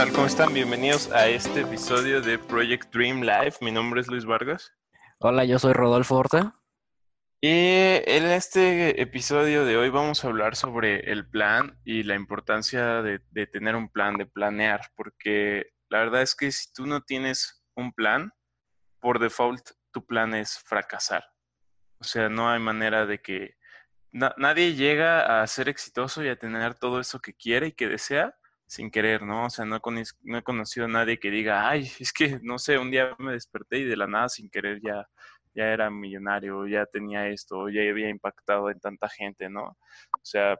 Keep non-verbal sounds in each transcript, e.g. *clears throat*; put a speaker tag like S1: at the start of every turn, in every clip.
S1: tal? ¿Cómo están? Bienvenidos a este episodio de Project Dream Live. Mi nombre es Luis Vargas.
S2: Hola, yo soy Rodolfo Horta.
S1: Y en este episodio de hoy vamos a hablar sobre el plan y la importancia de, de tener un plan, de planear, porque la verdad es que si tú no tienes un plan, por default tu plan es fracasar. O sea, no hay manera de que nadie llega a ser exitoso y a tener todo eso que quiere y que desea sin querer, ¿no? O sea, no he, no he conocido a nadie que diga, ay, *laughs* es que, no sé, un día me desperté y de la nada sin querer ya ya era millonario, ya tenía esto, ya había impactado en tanta gente, ¿no? O sea,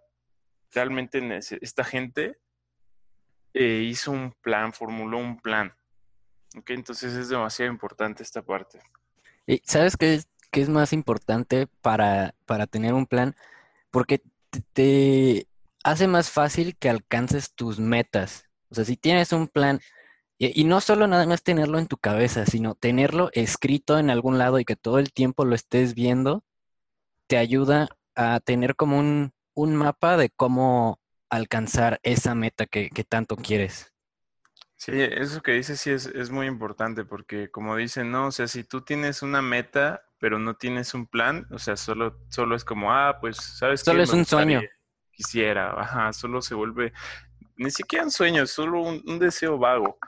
S1: realmente esta gente eh, hizo un plan, formuló un plan. ¿ok? Entonces es demasiado importante esta parte.
S2: ¿Y sabes qué es, qué es más importante para, para tener un plan? Porque te hace más fácil que alcances tus metas. O sea, si tienes un plan y, no solo nada más tenerlo en tu cabeza, sino tenerlo escrito en algún lado y que todo el tiempo lo estés viendo, te ayuda a tener como un, mapa de cómo alcanzar esa meta que, tanto quieres.
S1: Sí, eso que dices sí es, muy importante porque como dicen, no, o sea, si tú tienes una meta pero no tienes un plan, o sea, solo, solo es como, ah, pues, ¿sabes
S2: Solo es un sueño.
S1: Quisiera, ajá, solo se vuelve, ni siquiera un sueño, es solo un deseo vago.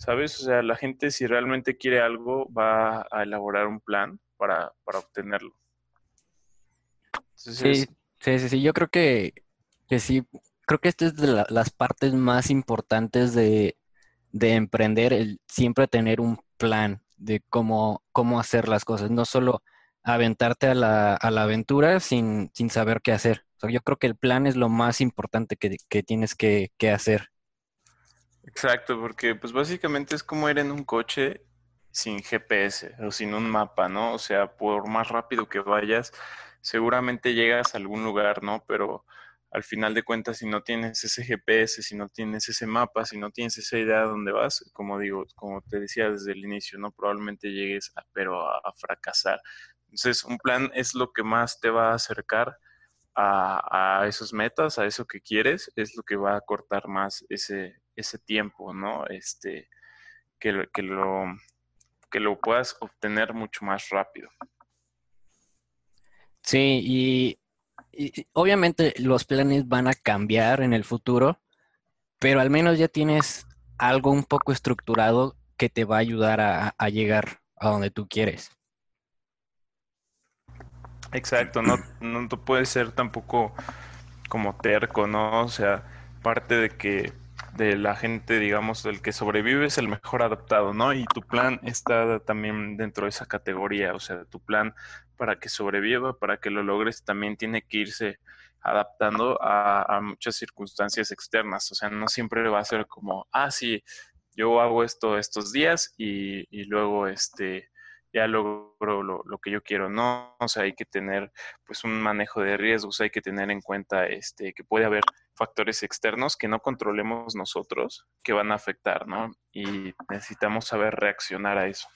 S1: ¿Sabes? O sea, la gente si realmente quiere algo va a elaborar un plan para, obtenerlo.
S2: sí, sí, sí, sí, yo creo que, que sí, creo que esta es de las partes más importantes de, emprender, el siempre tener un plan de cómo, cómo hacer las cosas, no solo aventarte a la, a la aventura sin, sin, saber qué hacer. O sea, yo creo que el plan es lo más importante que, que tienes que, que hacer.
S1: Exacto, porque pues básicamente es como ir en un coche sin GPS o sin un mapa, ¿no? O sea, por más rápido que vayas, seguramente llegas a algún lugar, ¿no? Pero al final de cuentas, si no tienes ese GPS, si no tienes ese mapa, si no tienes esa idea de dónde vas, como digo, como te decía desde el inicio, ¿no? Probablemente llegues, pero a, fracasar. Entonces, un plan es lo que más te va a acercar a, a esos metas, a eso que quieres, es lo que va a cortar más ese, ese tiempo, ¿no? Este, que, que, lo, que lo puedas obtener mucho más rápido.
S2: Sí, y, obviamente los planes van a cambiar en el futuro, pero al menos ya tienes algo un poco estructurado que te va a ayudar a, a llegar a donde tú quieres.
S1: Exacto, no, no puede ser tampoco como terco, ¿no? O sea, parte de que de la gente, digamos, del que sobrevive es el mejor adaptado, ¿no? Y tu plan está también dentro de esa categoría, o sea, tu plan para que sobreviva, para que lo logres, también tiene que irse adaptando a, muchas circunstancias externas, o sea, no siempre va a ser como, ah, sí, yo hago esto estos días y, y luego, este, ya logro lo, lo, que yo quiero, ¿no? O sea, hay que tener pues un manejo de riesgos, hay que tener en cuenta este, que puede haber factores externos que no controlemos nosotros que van a afectar, ¿no? Y necesitamos saber reaccionar a eso.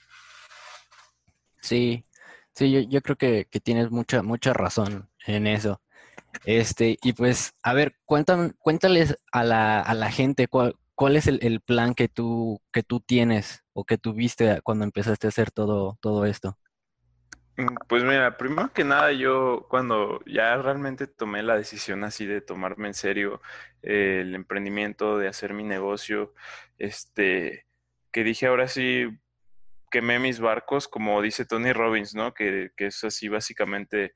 S2: Sí, sí, yo, yo creo que, que, tienes mucha, mucha razón en eso. Este, y pues, a ver, cuéntales a la, a la gente cuál, ¿cuál es el, plan que tú, que tú tienes o que tuviste cuando empezaste a hacer todo, todo esto?
S1: Mm, pues mira, primero que nada, yo cuando ya realmente tomé la decisión así de tomarme en serio eh, el emprendimiento, de hacer mi negocio, este, que dije ahora sí quemé mis barcos, como dice Tony Robbins, ¿no? Que, que es así básicamente,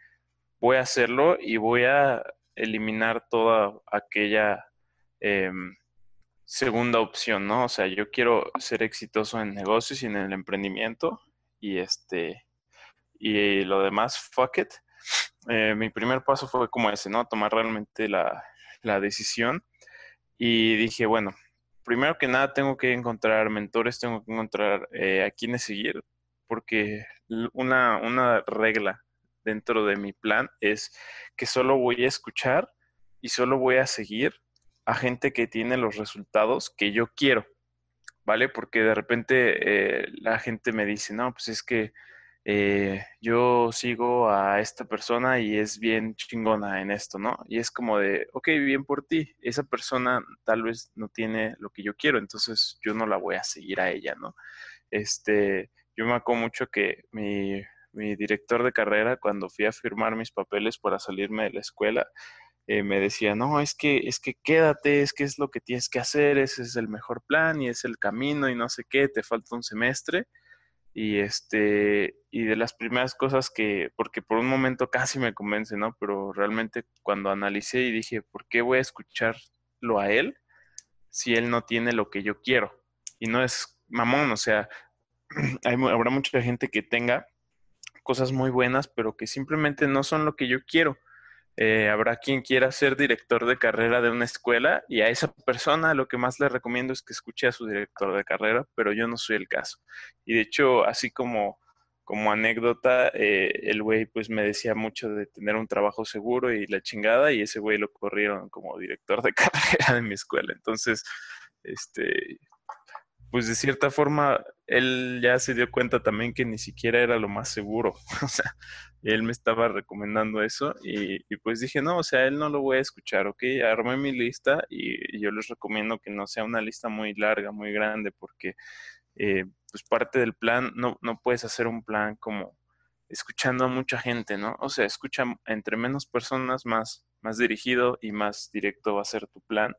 S1: voy a hacerlo y voy a eliminar toda aquella em, segunda opción, ¿no? O sea, yo quiero ser exitoso en negocios y en el emprendimiento y este y lo demás, fuck it. Eh, mi primer paso fue como ese, ¿no? Tomar realmente la, decisión y dije, bueno, primero que nada tengo que encontrar mentores, tengo que encontrar eh, a quiénes seguir, porque una, una regla dentro de mi plan es que solo voy a escuchar y solo voy a seguir a gente que tiene los resultados que yo quiero, ¿vale? Porque de repente eh, la gente me dice, no, pues es que eh, yo sigo a esta persona y es bien chingona en esto, ¿no? Y es como de, ok, bien por ti, esa persona tal vez no tiene lo que yo quiero, entonces yo no la voy a seguir a ella, ¿no? Este, yo me acuerdo mucho que mi, mi director de carrera, cuando fui a firmar mis papeles para salirme de la escuela, eh, me decía, no, es que, es que quédate, es que es lo que tienes que hacer, ese es el mejor plan y es el camino y no sé qué, te falta un semestre. Y este, y de las primeras cosas que, porque por un momento casi me convence, ¿no? Pero realmente cuando analicé y dije, ¿por qué voy a escucharlo a él si él no tiene lo que yo quiero? Y no es mamón, o sea, *clears throat* habrá mucha gente que tenga cosas muy buenas, pero que simplemente no son lo que yo quiero. Eh, habrá quien quiera ser director de carrera de una escuela y a esa persona lo que más le recomiendo es que escuche a su director de carrera, pero yo no soy el caso. Y de hecho, así como, como anécdota, eh, el güey pues me decía mucho de tener un trabajo seguro y la chingada y ese güey lo corrieron como director de *laughs* carrera de mi escuela. Entonces, este, pues de cierta forma, él ya se dio cuenta también que ni siquiera era lo más seguro. *laughs* o sea, él me estaba recomendando eso y, pues dije, no, o sea, él no lo voy a escuchar, ¿ok? Armé mi lista y, yo les recomiendo que no sea una lista muy larga, muy grande, porque eh, pues parte del plan, no, no puedes hacer un plan como escuchando a mucha gente, ¿no? O sea, escucha entre menos personas, más, más dirigido y más directo va a ser tu plan.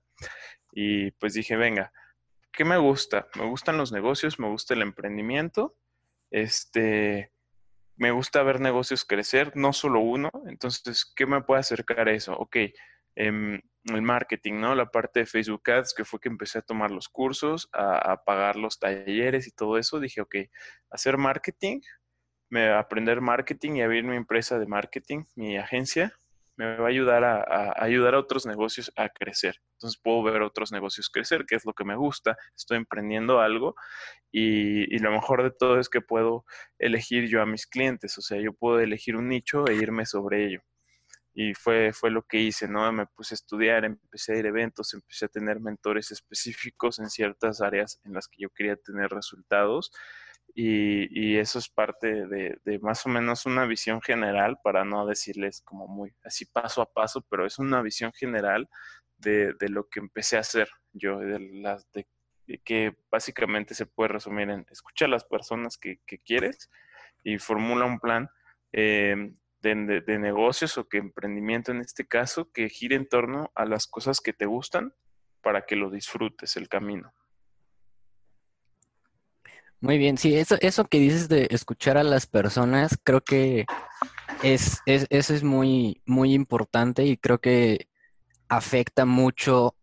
S1: Y pues dije, venga, ¿qué me gusta? Me gustan los negocios, me gusta el emprendimiento, este, me gusta ver negocios crecer, no solo uno, entonces, ¿qué me puede acercar a eso? Ok, em, el marketing, ¿no? La parte de Facebook Ads, que fue que empecé a tomar los cursos, a, pagar los talleres y todo eso, dije, ok, hacer marketing, me, aprender marketing y abrir mi empresa de marketing, mi agencia, me va a ayudar a, ayudar a otros negocios a crecer. Entonces puedo ver otros negocios crecer, que es lo que me gusta. Estoy emprendiendo algo y, y, lo mejor de todo es que puedo elegir yo a mis clientes. O sea, yo puedo elegir un nicho e irme sobre ello. Y fue, fue lo que hice, ¿no? Me puse a estudiar, empecé a ir a eventos, empecé a tener mentores específicos en ciertas áreas en las que yo quería tener resultados y, eso es parte de, más o menos una visión general, para no decirles como muy así paso a paso, pero es una visión general de, lo que empecé a hacer yo, de, las, de, que básicamente se puede resumir en escuchar a las personas que, quieres y formula un plan eh, de, negocios o que emprendimiento en este caso que gire en torno a las cosas que te gustan para que lo disfrutes el camino.
S2: Muy bien, sí, eso, eso que dices de escuchar a las personas, creo que es, es, eso es muy, muy importante y creo que afecta mucho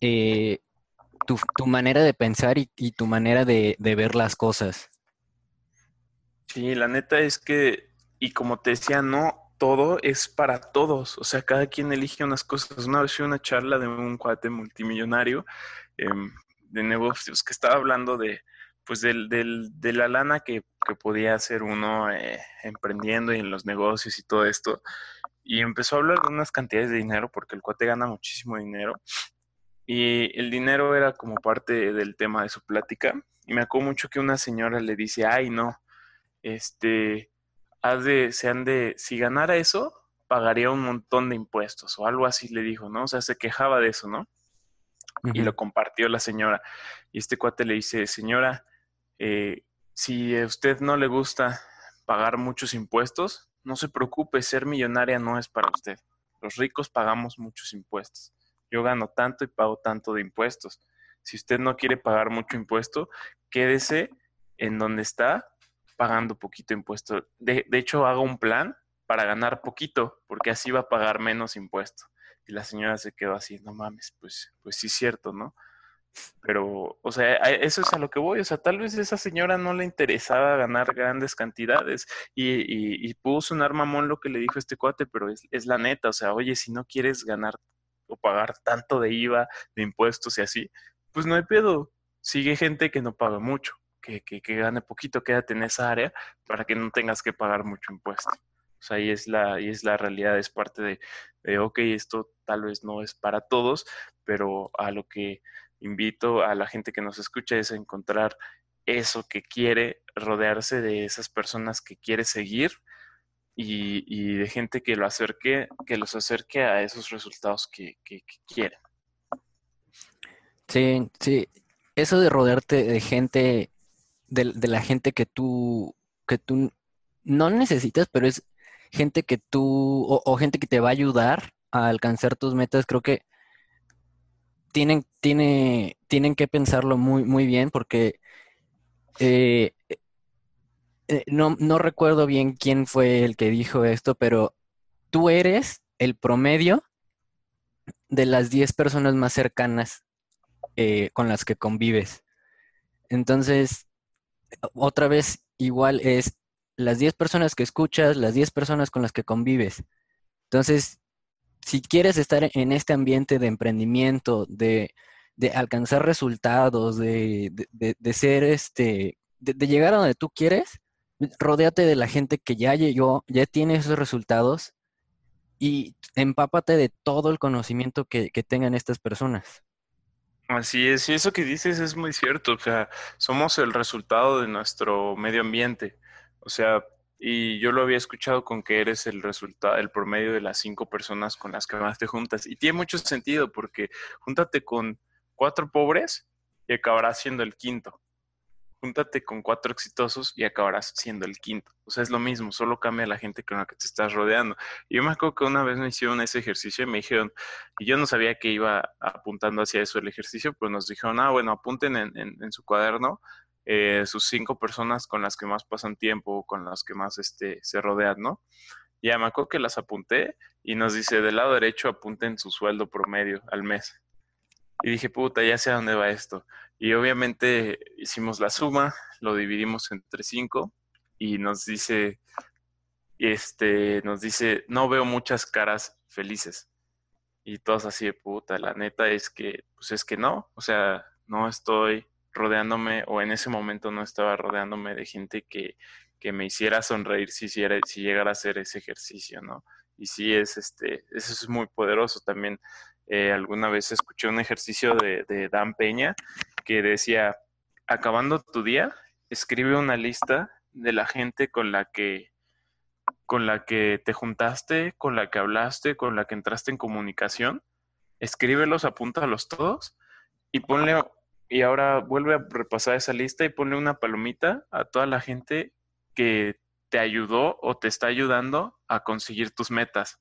S2: eh, tu, manera de pensar y, tu manera de, ver las cosas.
S1: Sí, la neta es que, y como te decía, no todo es para todos, o sea, cada quien elige unas cosas. Una vez fui una charla de un cuate multimillonario em, de negocios que estaba hablando de pues del, del, de la lana que, podía hacer uno eh, emprendiendo y en los negocios y todo esto. Y empezó a hablar de unas cantidades de dinero porque el cuate gana muchísimo dinero. Y el dinero era como parte del tema de su plática. Y me acuerdo mucho que una señora le dice, ay no, este, haz de, se han de, si ganara eso, pagaría un montón de impuestos o algo así le dijo, ¿no? O sea, se quejaba de eso, ¿no? Y lo compartió la señora. Y este cuate le dice, señora, eh, si a usted no le gusta pagar muchos impuestos, no se preocupe, ser millonaria no es para usted. Los ricos pagamos muchos impuestos. Yo gano tanto y pago tanto de impuestos. Si usted no quiere pagar mucho impuesto, quédese en donde está pagando poquito impuesto. De, hecho, haga un plan para ganar poquito, porque así va a pagar menos impuesto. Y la señora se quedó así, no mames, pues, pues sí es cierto, ¿no? Pero, o sea, eso es a lo que voy. O sea, tal vez a esa señora no le interesaba ganar grandes cantidades y, y, pudo sonar mamón lo que le dijo este cuate, pero es, la neta. O sea, oye, si no quieres ganar o pagar tanto de IVA, de impuestos y así, pues no hay pedo. Sigue gente que no paga mucho, que, que, que gane poquito, quédate en esa área para que no tengas que pagar mucho impuesto. O sea, ahí es la, ahí es la realidad, es parte de, de, ok, esto tal vez no es para todos, pero a lo que invito a la gente que nos escucha es a encontrar eso que quiere, rodearse de esas personas que quiere seguir y, de gente que lo acerque, que los acerque a esos resultados que, que, quieren.
S2: Sí, sí. Eso de rodearte de gente, de, la gente que tú, que tú no necesitas, pero es gente que tú, o, gente que te va a ayudar a alcanzar tus metas, creo que tienen, tiene, tienen que pensarlo muy, muy bien porque eh, eh, no, no recuerdo bien quién fue el que dijo esto, pero tú eres el promedio de las 10 personas más cercanas eh, con las que convives. Entonces, otra vez, igual es las 10 personas que escuchas, las 10 personas con las que convives. Entonces, si quieres estar en este ambiente de emprendimiento, de, alcanzar resultados, de, ser este, de, llegar a donde tú quieres, rodéate de la gente que ya llegó, ya tiene esos resultados y empápate de todo el conocimiento que, que tengan estas personas.
S1: Así es, y eso que dices es muy cierto, o sea, somos el resultado de nuestro medio ambiente. O sea, y yo lo había escuchado con que eres el resultado, el promedio de las cinco personas con las que más te juntas. Y tiene mucho sentido porque júntate con cuatro pobres y acabarás siendo el quinto. Júntate con cuatro exitosos y acabarás siendo el quinto. O sea, es lo mismo, solo cambia la gente con la que te estás rodeando. Y yo me acuerdo que una vez me hicieron ese ejercicio y me dijeron, y yo no sabía que iba apuntando hacia eso el ejercicio, pues nos dijeron, ah, bueno, apunten en, en su cuaderno eh, sus cinco personas con las que más pasan tiempo, con las que más este, se rodean, ¿no? Ya me acuerdo que las apunté y nos dice, del lado derecho apunten su sueldo promedio al mes. Y dije, puta, ya sé a dónde va esto. Y obviamente hicimos la suma, lo dividimos entre cinco y nos dice, este, nos dice, no veo muchas caras felices. Y todos así de puta, la neta es que, pues es que no, o sea, no estoy rodeándome o en ese momento no estaba rodeándome de gente que, me hiciera sonreír si, llegara a hacer ese ejercicio, ¿no? Y sí, es, este, eso es muy poderoso. También eh, alguna vez escuché un ejercicio de, de Dan Peña que decía, acabando tu día, escribe una lista de la gente con la que con la que te juntaste, con la que hablaste, con la que entraste en comunicación, escríbelos, apúntalos todos y ponle y ahora vuelve a repasar esa lista y ponle una palomita a toda la gente que te ayudó o te está ayudando a conseguir tus metas.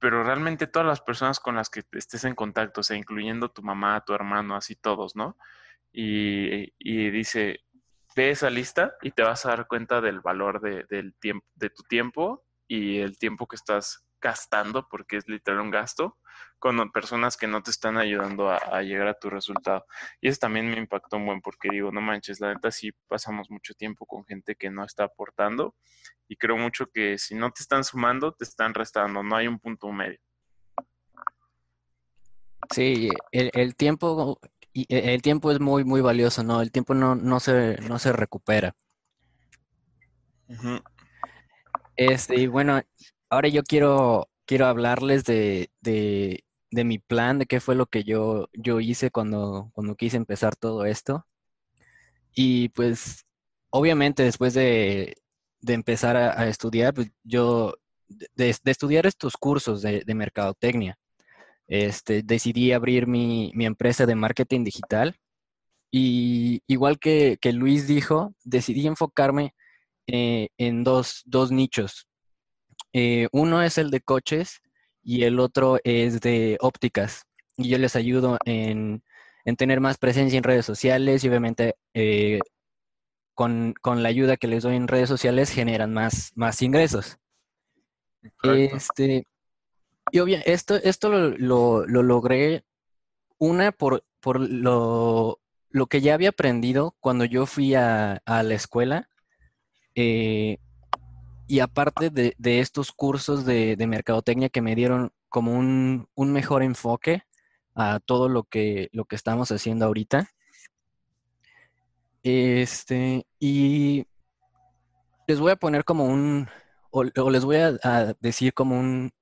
S1: Pero realmente todas las personas con las que estés en contacto, o sea, incluyendo tu mamá, tu hermano, así todos, ¿no? Y, dice, ve esa lista y te vas a dar cuenta del valor del tiempo, de tu tiempo y el tiempo que estás gastando, porque es literal un gasto, con personas que no te están ayudando a, llegar a tu resultado. Y eso también me impactó un buen, porque digo, no manches, la neta sí pasamos mucho tiempo con gente que no está aportando y creo mucho que si no te están sumando, te están restando, no hay un punto medio.
S2: Sí, el, tiempo el tiempo es muy muy valioso, ¿no? El tiempo no, no se no se recupera. Este, y bueno, ahora yo quiero, quiero hablarles de, mi plan, de qué fue lo que yo, yo hice cuando, cuando quise empezar todo esto. Y pues, obviamente, después de, empezar a, estudiar, pues yo, de, estudiar estos cursos de, mercadotecnia, este, decidí abrir mi, empresa de marketing digital. Y igual que, Luis dijo, decidí enfocarme eh, en dos, dos nichos. Eh, uno es el de coches y el otro es de ópticas. Y yo les ayudo en, tener más presencia en redes sociales y obviamente eh, con, la ayuda que les doy en redes sociales generan más, más ingresos. Este, y obvio, esto, esto lo, logré, una, por, por lo, que ya había aprendido cuando yo fui a, la escuela. Eh, y aparte de, estos cursos de, mercadotecnia que me dieron como un, mejor enfoque a todo lo que, lo que estamos haciendo ahorita. Este, y les voy a poner como un, o, les voy a, decir como un,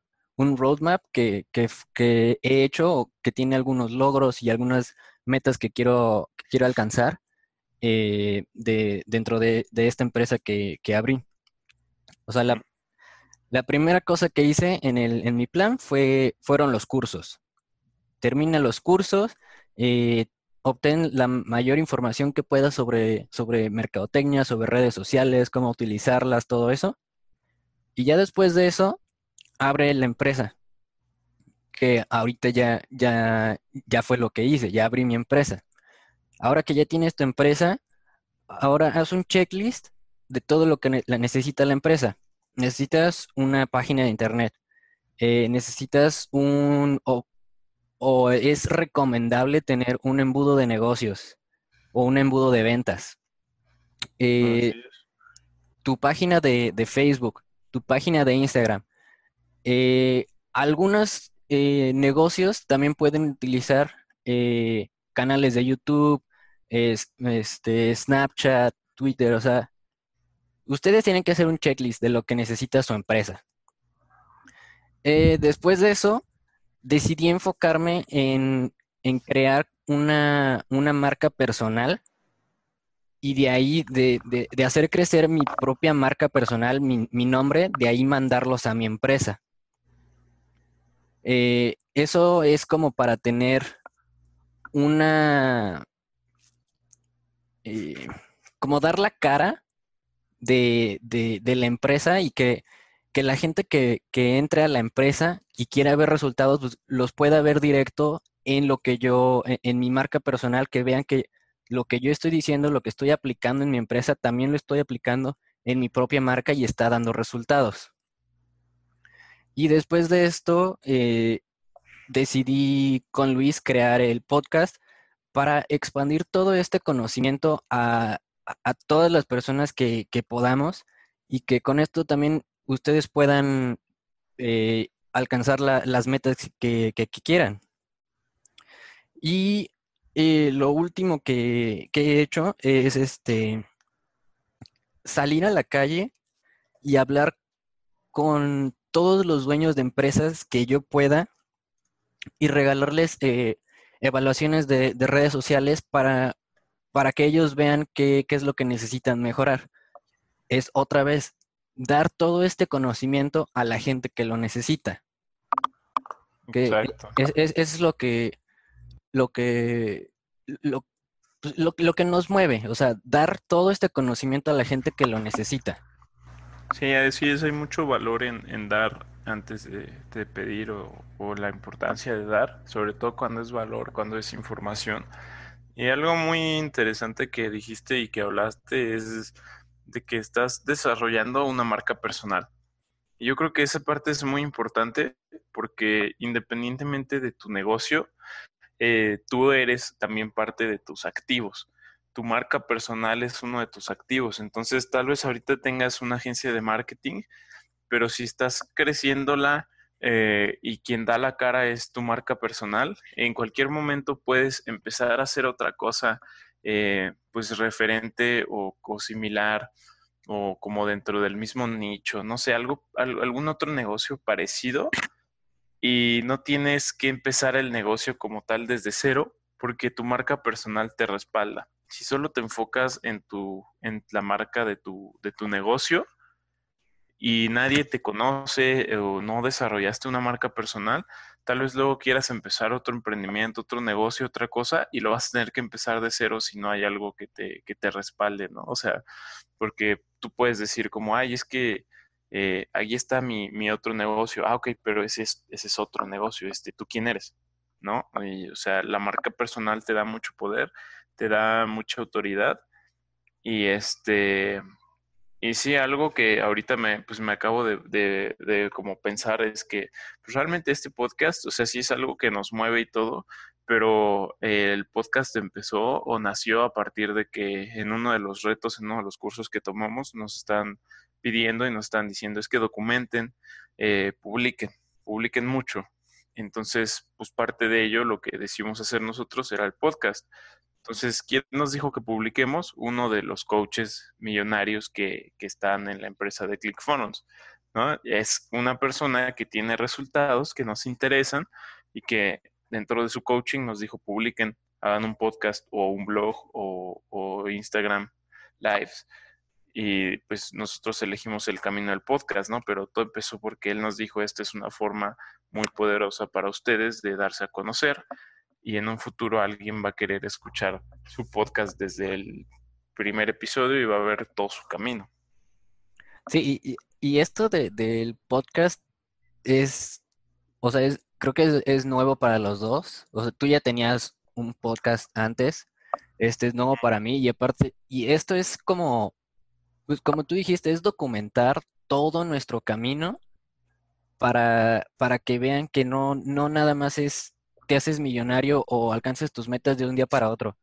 S2: roadmap que, he hecho, que tiene algunos logros y algunas metas que quiero, que quiero alcanzar. eh, de, dentro de, esta empresa que, abrí. O sea, la, primera cosa que hice en, el, en mi plan fue, fueron los cursos. Termina los cursos, eh, obtén la mayor información que puedas sobre, sobre mercadotecnia, sobre redes sociales, cómo utilizarlas, todo eso. Y ya después de eso, abre la empresa. Que ahorita ya, ya, ya fue lo que hice, ya abrí mi empresa. Ahora que ya tienes tu empresa, ahora haz un checklist de todo lo que necesita la empresa. Necesitas una página de internet. Eh, necesitas un, o es recomendable tener un embudo de negocios o un embudo de ventas. Eh, tu página de, Facebook, tu página de Instagram. Eh, algunos eh, negocios también pueden utilizar canales de YouTube, este, Snapchat, Twitter, o sea, ustedes tienen que hacer un checklist de lo que necesita su empresa. después de eso, decidí enfocarme en, crear una, marca personal y de ahí, de, hacer crecer mi propia marca personal, mi, nombre, de ahí mandarlos a mi empresa. Eh, eso es como para tener una, eh, como dar la cara de, la empresa y que que la gente que, entre a la empresa y quiera ver resultados, pues, los pueda ver directo en lo que yo, en, en, mi marca personal, que vean que lo que yo estoy diciendo, lo que estoy aplicando en mi empresa, también lo estoy aplicando en mi propia marca y está dando resultados. Y después de esto, eh, decidí con Luis crear el podcast para expandir todo este conocimiento a, todas las personas que, que podamos y que con esto también ustedes puedan eh, alcanzar las metas que, quieran. Y eh, lo último que, he hecho es este salir a la calle y hablar con todos los dueños de empresas que yo pueda y regalarles eh, evaluaciones de, redes sociales para, para que ellos vean qué, qué, es lo que necesitan mejorar. Es otra vez dar todo este conocimiento a la gente que lo necesita. Exacto. Es, es, lo que lo que pues, lo, lo, que nos mueve, o sea, dar todo este conocimiento a la gente que lo necesita.
S1: Sí, así es, hay mucho valor en, dar antes de, pedir o, o, la importancia de dar, sobre todo cuando es valor, cuando es información. Y algo muy interesante que dijiste y que hablaste es de que estás desarrollando una marca personal. Yo creo que esa parte es muy importante porque independientemente de tu negocio, eh, tú eres también parte de tus activos. Tu marca personal es uno de tus activos. Entonces, tal vez ahorita tengas una agencia de marketing, pero si estás creciéndola eh, y quien da la cara es tu marca personal, en cualquier momento puedes empezar a hacer otra cosa eh, pues referente o, similar o como dentro del mismo nicho, no sé, algo, algún otro negocio parecido y no tienes que empezar el negocio como tal desde cero porque tu marca personal te respalda. Si solo te enfocas en tu en la marca de tu de tu negocio y nadie te conoce o no desarrollaste una marca personal, Tal vez luego quieras empezar otro emprendimiento, otro negocio, otra cosa, y lo vas a tener que empezar de cero si no hay algo que te, que te respalde, ¿no? O sea, porque tú puedes decir como, ay, es que eh, ahí está mi, mi, otro negocio. Ah, ok, pero ese es, ese es otro negocio. Este, ¿Tú quién eres? ¿No? o sea, la marca personal te da mucho poder, te da mucha autoridad. Y este, y sí, algo que ahorita me, pues me acabo de, de, como pensar es que pues realmente este podcast, o sea, sí es algo que nos mueve y todo, pero el podcast empezó o nació a partir de que en uno de los retos, en uno de los cursos que tomamos, nos están pidiendo y nos están diciendo es que documenten, eh, publiquen, publiquen mucho. Entonces, pues parte de ello, lo que decidimos hacer nosotros era el podcast. Entonces, ¿quién nos dijo que publiquemos? Uno de los coaches millonarios que, están en la empresa de ClickFunnels. ¿no? Es una persona que tiene resultados que nos interesan y que dentro de su coaching nos dijo publiquen hagan un podcast o un blog o, o Instagram lives y pues nosotros elegimos el camino del podcast, ¿no? Pero todo empezó porque él nos dijo, esta es una forma muy poderosa para ustedes de darse a conocer y en un futuro alguien va a querer escuchar su podcast desde el primer episodio y va a ver todo su camino.
S2: Sí, y, esto del podcast es, o sea, es, creo que es, es, nuevo para los dos. O sea, tú ya tenías un podcast antes, este es nuevo para mí y aparte, y esto es como pues como tú dijiste, es documentar todo nuestro camino para, para que vean que no, no nada más es haces millonario o alcances tus metas de un día para otro.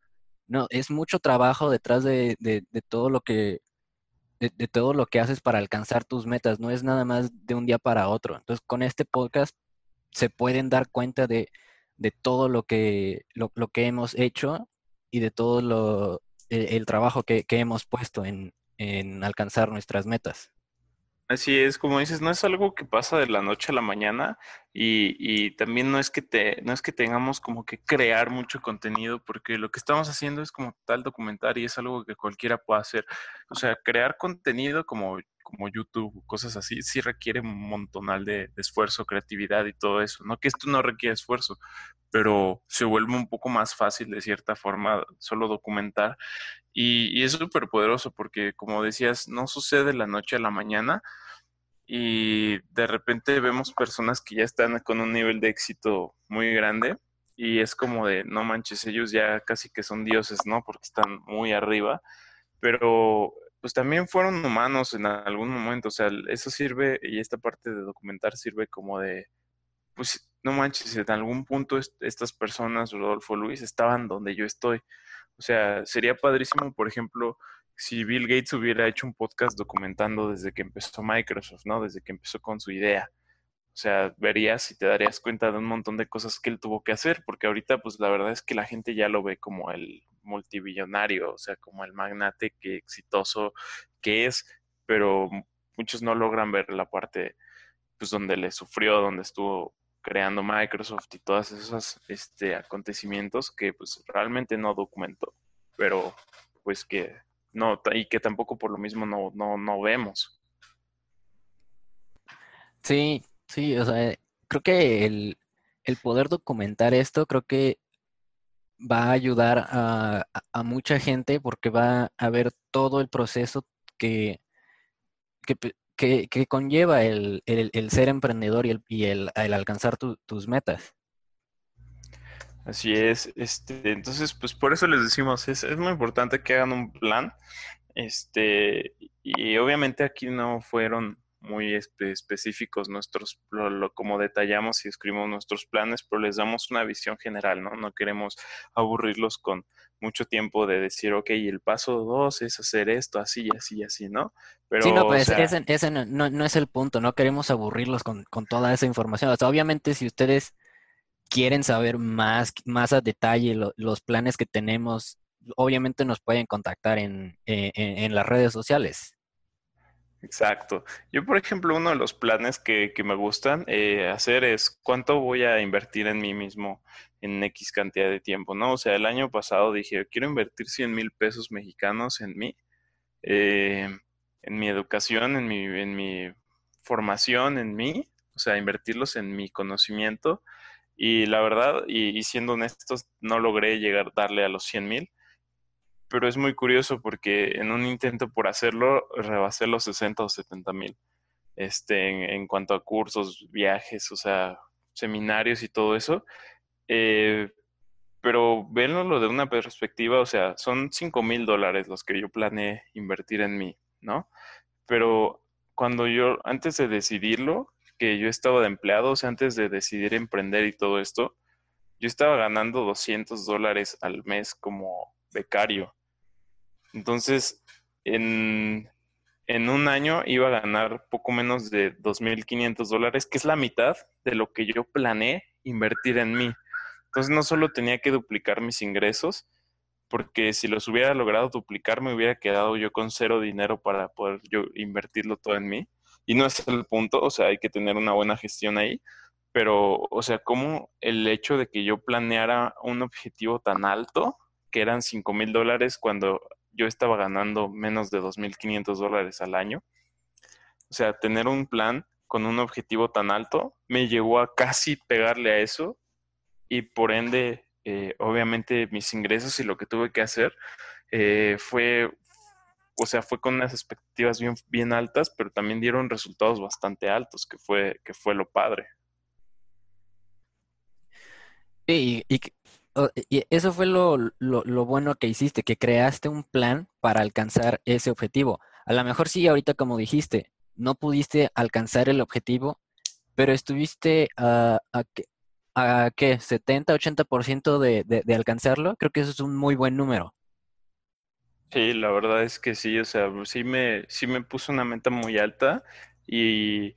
S2: No, es mucho trabajo detrás de, todo lo que de, todo lo que haces para alcanzar tus metas. No es nada más de un día para otro. Entonces, con este podcast se pueden dar cuenta de, todo lo que, lo, que hemos hecho y de todo lo, el, trabajo que, que, hemos puesto en, en alcanzar nuestras metas.
S1: Así es, como dices, no es algo que pasa de la noche a la mañana y, y, también no es que te, no es que tengamos como que crear mucho contenido, porque lo que estamos haciendo es como tal documentar y es algo que cualquiera puede hacer. O sea, crear contenido como, como YouTube, cosas así, sí requiere un montonal de, de esfuerzo, creatividad y todo eso. No que esto no requiere esfuerzo, pero se vuelve un poco más fácil de cierta forma solo documentar y, es súper poderoso porque, como decías, no sucede de la noche a la mañana y de repente vemos personas que ya están con un nivel de éxito muy grande y es como de, no manches, ellos ya casi que son dioses, ¿no? Porque están muy arriba, pero pues también fueron humanos en algún momento, o sea, eso sirve y esta parte de documentar sirve como de, pues no manches, en algún punto estas personas, Rodolfo Luis, estaban donde yo estoy. O sea, sería padrísimo, por ejemplo, si Bill Gates hubiera hecho un podcast documentando desde que empezó Microsoft, ¿no? Desde que empezó con su idea. Sea, verías y te darías cuenta de un montón de cosas que él tuvo que hacer, porque ahorita, pues la verdad es que la gente ya lo ve como el multibillonario, o sea, como el magnate que exitoso que es, pero muchos no logran ver la parte, pues donde le sufrió, donde estuvo creando Microsoft y todos esos este, acontecimientos que pues realmente no documentó, pero pues que no, y que tampoco por lo mismo no, no, no vemos.
S2: Sí, sí, o sea, creo que el, poder documentar esto, creo que va a ayudar a, a, mucha gente porque va a ver todo el proceso que, que, que, conlleva el, ser emprendedor y el, y el, alcanzar tus metas.
S1: Así es, este, entonces, pues por eso les decimos, es, es muy importante que hagan un plan, este, y obviamente aquí no fueron muy específicos nuestros, lo, como detallamos y escribimos nuestros planes, pero les damos una visión general, ¿no? No queremos aburrirlos con mucho tiempo de decir, ok, el paso dos es hacer esto, así, así, así, ¿no?
S2: Pero, sí, no, pues ese, no, es el punto, no queremos aburrirlos con, toda esa información. O sea, obviamente si ustedes quieren saber más, más a detalle los planes que tenemos, obviamente nos pueden contactar en, en, las redes sociales.
S1: Exacto. Yo, por ejemplo, uno de los planes que, que me gustan eh, hacer es cuánto voy a invertir en mí mismo en X cantidad de tiempo, ¿no? O sea, el año pasado dije, quiero invertir 100 mil pesos mexicanos en mí, eh, en mi educación, en mi, en mi formación, en mí, o sea, invertirlos en mi conocimiento. Y la verdad, y, y siendo honestos, no logré llegar, darle a los 100 mil pero es muy curioso porque en un intento por hacerlo rebasé los 60 o 70 mil este, en, cuanto a cursos, viajes, o sea, seminarios y todo eso. Eh, pero verlo de una perspectiva, o sea, son 5 mil dólares los que yo planeé invertir en mí, ¿no? Pero cuando yo, antes de decidirlo, que yo estaba de empleado, o sea, antes de decidir emprender y todo esto, yo estaba ganando 200 dólares al mes como becario. Entonces, en, un año iba a ganar poco menos de 2.500 dólares, que es la mitad de lo que yo planeé invertir en mí. Entonces, no solo tenía que duplicar mis ingresos, porque si los hubiera logrado duplicar, me hubiera quedado yo con cero dinero para poder yo invertirlo todo en mí. Y no es el punto, o sea, hay que tener una buena gestión ahí, pero, o sea, como el hecho de que yo planeara un objetivo tan alto, que eran 5 mil dólares cuando yo estaba ganando menos de 2.500 dólares al año. O sea, tener un plan con un objetivo tan alto me llevó a casi pegarle a eso y por ende, eh, obviamente mis ingresos y lo que tuve que hacer eh, fue, o sea, fue con unas expectativas bien, bien altas, pero también dieron resultados bastante altos, que fue, que fue lo padre.
S2: y, eso fue lo, lo, bueno que hiciste, que creaste un plan para alcanzar ese objetivo. A lo mejor sí, ahorita como dijiste, no pudiste alcanzar el objetivo, pero estuviste a, a, a ¿qué? 70, 80% de, de, de alcanzarlo. Creo que eso es un muy buen número.
S1: Sí, la verdad es que sí, o sea, sí me, sí me puso una meta muy alta y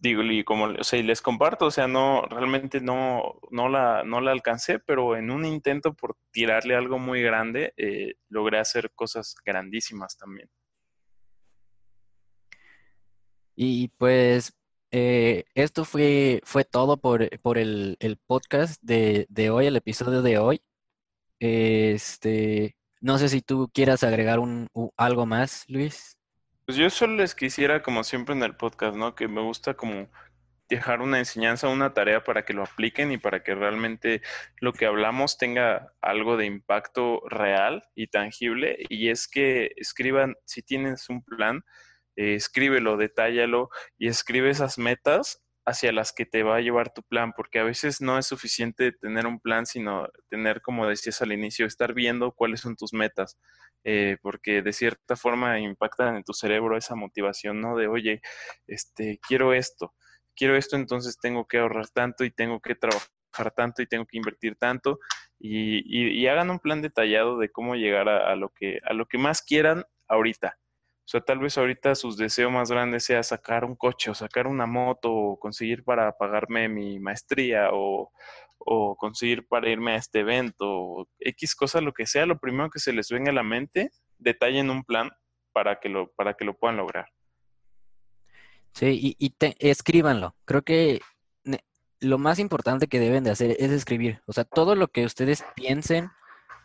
S1: digo, y como, o sea, y les comparto, o sea, no, realmente no, no la, no la alcancé, pero en un intento por tirarle algo muy grande, eh, logré hacer cosas grandísimas también.
S2: Y pues eh, esto fue, fue todo por, el, podcast de, de, hoy, el episodio de hoy. Este, no sé si tú quieras agregar un, algo más, Luis.
S1: Pues yo solo les quisiera, como siempre en el podcast, ¿no? Que me gusta como dejar una enseñanza, una tarea para que lo apliquen y para que realmente lo que hablamos tenga algo de impacto real y tangible. Y es que escriban, si tienes un plan, eh, escríbelo, detállalo y escribe esas metas hacia las que te va a llevar tu plan, porque a veces no es suficiente tener un plan, sino tener, como decías al inicio, estar viendo cuáles son tus metas, eh, porque de cierta forma impactan en tu cerebro esa motivación, ¿no? De, oye, este, quiero esto, quiero esto, entonces tengo que ahorrar tanto y tengo que trabajar tanto y tengo que invertir tanto y, hagan un plan detallado de cómo llegar a, lo que, a lo que más quieran ahorita o sea, tal vez ahorita sus deseos más grandes sea sacar un coche o sacar una moto o conseguir para pagarme mi maestría o, conseguir para irme a este evento o X cosa, lo que sea, lo primero que se les venga a la mente, detallen un plan para que lo, para que lo puedan lograr.
S2: Sí, y, escríbanlo. Creo que lo más importante que deben de hacer es escribir. O sea, todo lo que ustedes piensen,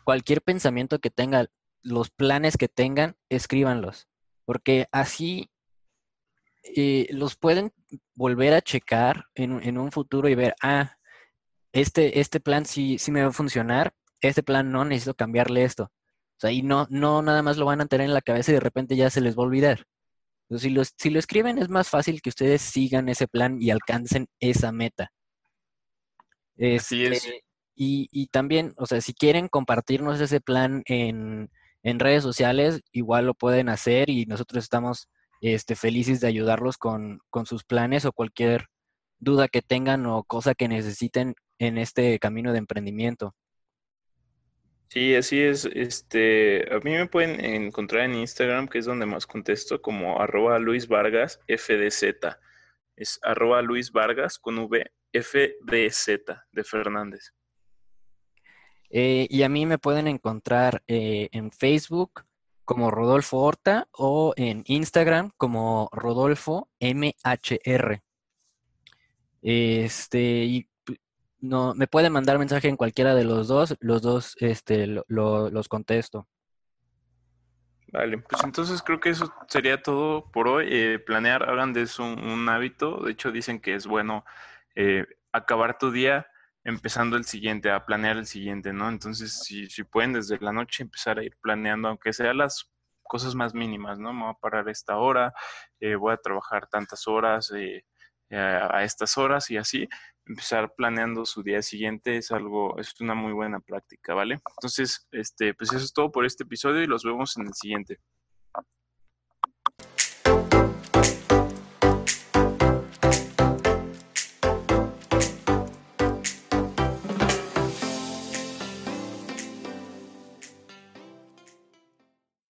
S2: cualquier pensamiento que tengan, los planes que tengan, escríbanlos porque así eh, los pueden volver a checar en, un futuro y ver, ah, este, este plan sí, sí me va a funcionar, este plan no, necesito cambiarle esto. O sea, y no, no nada más lo van a tener en la cabeza y de repente ya se les va a olvidar. Entonces, si, lo, si lo escriben es más fácil que ustedes sigan ese plan y alcancen esa meta.
S1: Así es.
S2: Este, y, y también, o sea, si quieren compartirnos ese plan en, en redes sociales, igual lo pueden hacer y nosotros estamos este, felices de ayudarlos con, sus planes o cualquier duda que tengan o cosa que necesiten en este camino de emprendimiento.
S1: Sí, así es. Este, a mí me pueden encontrar en Instagram, que es donde más contesto, como arroba Luis Vargas FDZ. Es arroba Luis Vargas con V FDZ de Fernández.
S2: Eh, y a mí me pueden encontrar eh, en Facebook como Rodolfo Horta o en Instagram como Rodolfo MHR. Este, y no, me pueden mandar mensaje en cualquiera de los dos, los dos este, los contesto.
S1: Vale, pues entonces creo que eso sería todo por hoy. Eh, planear, hagan de eso un, hábito. De hecho, dicen que es bueno acabar tu día empezando el siguiente, a planear el siguiente, ¿no? Entonces, si, si pueden desde la noche empezar a ir planeando, aunque sean las cosas más mínimas, ¿no? Me voy a parar esta hora, eh, voy a trabajar tantas horas eh, a estas horas y así, empezar planeando su día siguiente es algo, es una muy buena práctica, ¿vale? Entonces, este, pues eso es todo por este episodio y los vemos en el siguiente.